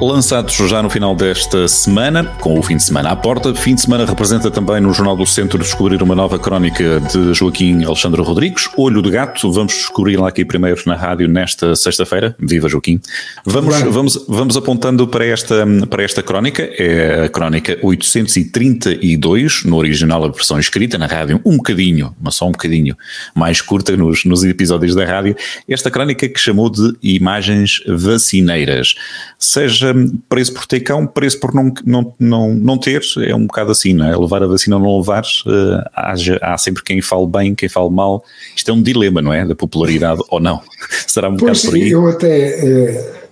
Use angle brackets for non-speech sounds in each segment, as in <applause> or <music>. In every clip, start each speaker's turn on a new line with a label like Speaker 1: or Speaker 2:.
Speaker 1: Lançados já no final desta semana, com o fim de semana à porta, fim de semana representa também no Jornal do Centro descobrir uma nova crónica de Joaquim Alexandre Rodrigues, Olho de Gato. Vamos descobrir lá aqui primeiro na rádio nesta sexta-feira. Viva Joaquim! Vamos, vamos, vamos apontando para esta, para esta crónica, é a crónica 832, no original a versão escrita, na rádio, um bocadinho, mas só um bocadinho mais curta nos, nos episódios da rádio. Esta crónica que chamou de Imagens Vacineiras. Seja seja preço por ter cão, preço por não, não, não, não ter, é um bocado assim, não é? Levar a vacina ou não levar, uh, há, há, sempre quem fale bem, quem fale mal. Isto é um dilema, não é? Da popularidade ou não. <laughs> Será um
Speaker 2: pois,
Speaker 1: bocado por aí.
Speaker 2: Eu até. Uh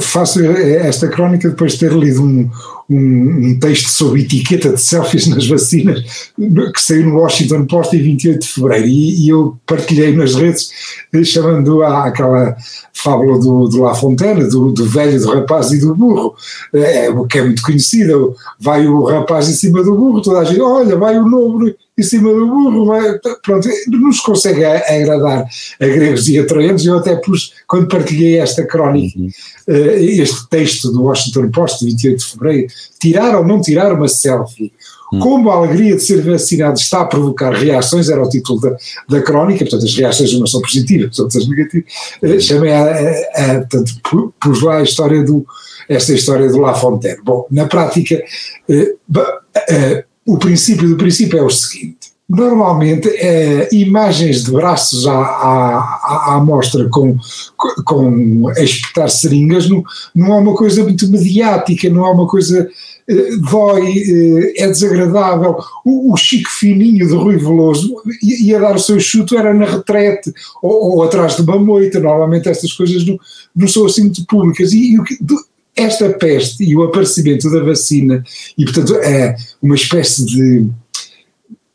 Speaker 2: faço esta crónica depois de ter lido um, um, um, texto sobre etiqueta de selfies nas vacinas que saiu no Washington Post em 28 de fevereiro. E, e eu partilhei nas redes chamando a aquela fábula do, do La Fontaine, do, do, velho, do rapaz e do burro, é, que é muito conhecida, vai o rapaz em cima do burro, toda a gente, olha, vai o nobre em cima do burro, vai, pronto, nos consegue agradar a gregos e a troianos, eu até pus, quando partilhei esta crónica, uhum. Eh, este texto do Washington Post, 28 de fevereiro, tirar ou não tirar uma selfie, hum. como a alegria de ser vacinado está a provocar reações, era o título da, da crónica, portanto as reações umas são positivas, outras negativas, uh, chamei a, a, a, portanto, pus lá a história do, esta história do La Fontaine. Bom, na prática, uh, uh, o princípio do princípio é o seguinte, Normalmente, é, imagens de braços à, à, à amostra com, com a espetar seringas não, não é uma coisa muito mediática, não é uma coisa. Eh, dói, eh, é desagradável. O, o Chico Fininho de Rui Veloso ia dar o seu chuto, era na retrete ou, ou atrás de uma moita. Normalmente, estas coisas não, não são assim muito públicas. E, e esta peste e o aparecimento da vacina, e portanto, é uma espécie de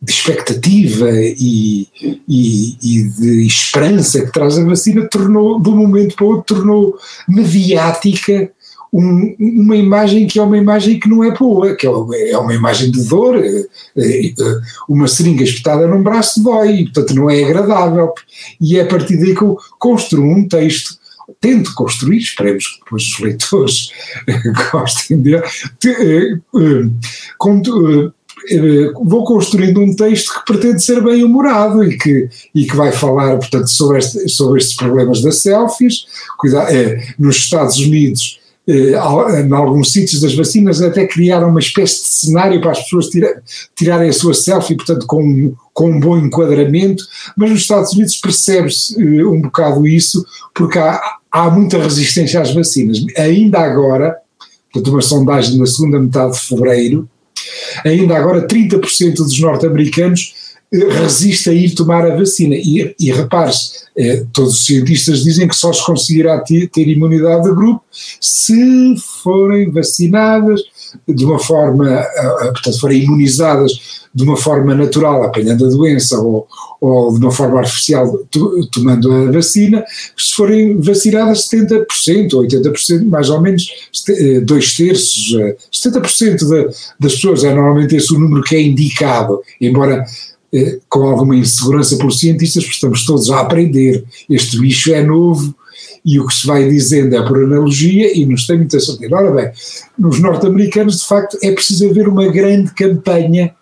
Speaker 2: de expectativa e, e, e, de esperança que traz a vacina tornou, de um momento para o outro, tornou mediática um, uma imagem que é uma imagem que não é boa, que é, é uma imagem de dor, é, é, uma seringa espetada num braço dói, portanto não é agradável. E é a partir daí que eu construo um texto tento construir, esperemos que depois os leitores <laughs> gostem dele, eh, eh, eh, vou construindo um texto que pretende ser bem humorado e que, e que vai falar, portanto, sobre, este, sobre estes problemas das selfies. É, nos Estados Unidos, eh, em alguns sítios das vacinas, até criaram uma espécie de cenário para as pessoas tira, tirarem a sua selfie, portanto, com, com um bom enquadramento, mas nos Estados Unidos percebe-se eh, um bocado isso, porque há, há muita resistência às vacinas. Ainda agora, portanto, uma sondagem na segunda metade de fevereiro, Ainda agora, 30% dos norte-americanos eh, resiste a ir tomar a vacina. E, e repare-se, eh, todos os cientistas dizem que só se conseguirá ter, ter, imunidade de grupo se forem vacinadas de uma forma, eh, portanto, forem imunizadas de uma forma natural, apanhando a doença, ou, ou de uma forma artificial, tomando a vacina, se forem vacinadas 70%, ou 80%, mais ou menos, eh, dois terços, 70% eh, das pessoas, é normalmente esse o número que é indicado, embora eh, com alguma insegurança pelos cientistas, porque estamos todos a aprender, este bicho é novo, e o que se vai dizendo é por analogia e nos tem muita certeza. Ora bem, nos norte-americanos, de facto, é preciso haver uma grande campanha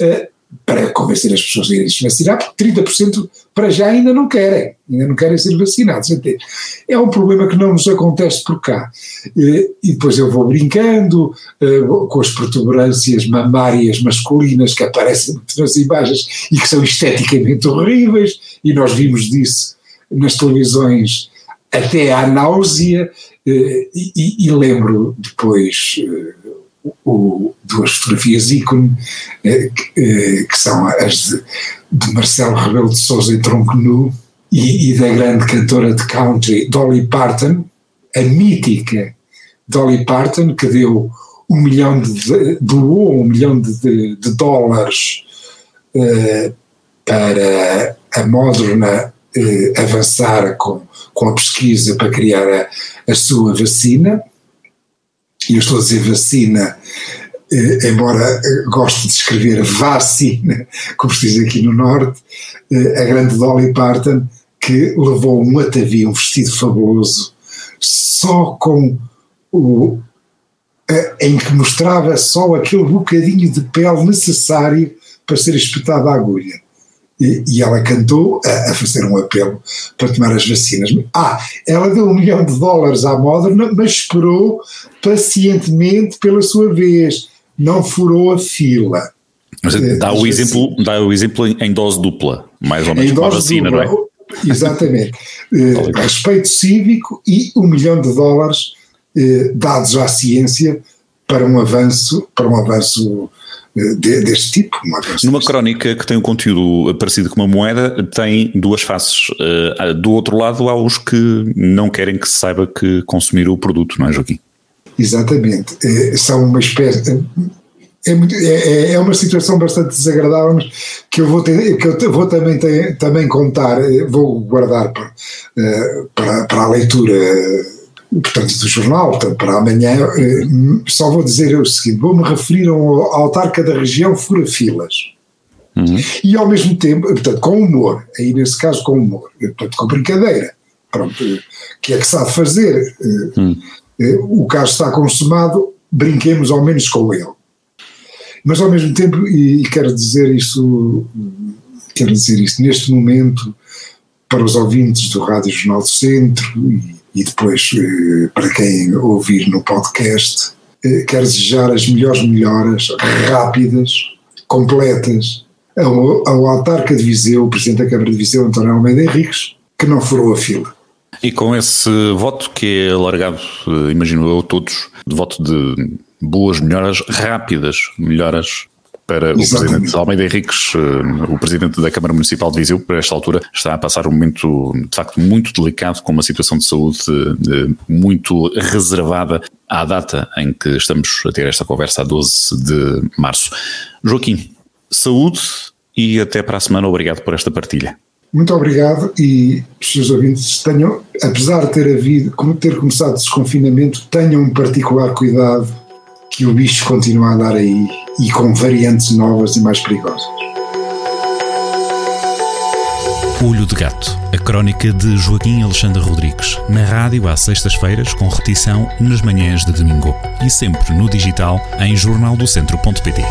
Speaker 2: uh, para convencer as pessoas a irem se vacinar, porque 30% para já ainda não querem, ainda não querem ser vacinados. É um problema que não nos acontece por cá. Uh, e depois eu vou brincando uh, com as protuberâncias mamárias masculinas que aparecem nas imagens e que são esteticamente horríveis, e nós vimos disso nas televisões até à náusea, e, e, e lembro depois o, duas fotografias ícone, eh, que, eh, que, são as de, de, Marcelo Rebelo de Souza em tronco nu e, e, da grande cantora de country Dolly Parton, a mítica Dolly Parton, que deu um milhão de, doou um milhão de, de, de dólares eh, para a Moderna eh, avançar com, com a pesquisa para criar a, a sua vacina e eu estou a dizer vacina, eh, embora goste de escrever vacina, <laughs> como se diz aqui no Norte, eh, a grande Dolly Parton, que levou um atavío, um vestido fabuloso, só com o, em que mostrava só aquele bocadinho de pele necessário para ser espetada a agulha. E, e ela cantou a, a, fazer um apelo para tomar as vacinas. Ah, ela deu um milhão de dólares à Moderna, mas esperou pacientemente pela sua vez, não furou a fila.
Speaker 1: Mas eh, dá, o exemplo, dá o exemplo em dose dupla, mais ou menos, em com a vacina, dupla, não
Speaker 2: é? Exatamente. <laughs> eh, respeito cívico e um milhão de dólares eh, dados à ciência para um avanço, para um avanço eh, deste tipo.
Speaker 1: Numa crónica que tem um conteúdo parecido com uma moeda, tem duas faces. Uh, do outro lado, há os que não querem que se saiba que consumir o produto, não é, Joaquim?
Speaker 2: Exatamente. É, são uma espécie. É, é, é, uma situação bastante desagradável, mas que eu vou, ter, que eu vou também, ter, também contar, vou guardar para, para, para a leitura portanto, do jornal, para amanhã, eh, só vou dizer o seguinte: vou-me referir ao autarca da região Fura-Filas. Uhum. E ao mesmo tempo, portanto, com humor, aí nesse caso com humor, portanto, com brincadeira, pronto, que é que sabe fazer. Uhum. O caso está consumado, brinquemos ao menos com ele. Mas ao mesmo tempo, e, e quero dizer isso, quero dizer isto, neste momento, para os ouvintes do Rádio Jornal do Centro e e depois eh, para quem ouvir no podcast, eh, quero desejar as melhores melhoras rápidas, completas ao, ao autarca de Viseu, o Presidente da Câmara de Viseu, António Almeida Henriques, que não furou a fila.
Speaker 1: E com esse voto que é alargado, eh, imagino eu, todos, de voto de boas melhoras, rápidas melhoras para Exatamente. o Presidente Almeida Henriques, eh, o Presidente da Câmara Municipal de Viseu, para esta altura, está a passar um momento de facto muito delicado, com uma situação de saúde eh, muito reservada à data em que estamos a ter esta conversa, a 12 de março. Joaquim, saúde e até para a semana. Obrigado por esta partilha.
Speaker 2: Muito obrigado e os seus ouvintes tenham, apesar de ter havido, ter começado o desconfinamento, tenham um particular cuidado que o bicho continua a andar aí e com variantes novas e mais perigosas.
Speaker 3: Olho de Gato, a crónica de Joaquim Alexandre Rodrigues, na rádio às sextas-feiras, com repetição nas manhãs de domingo e sempre no digital em jornaldocentro.pt.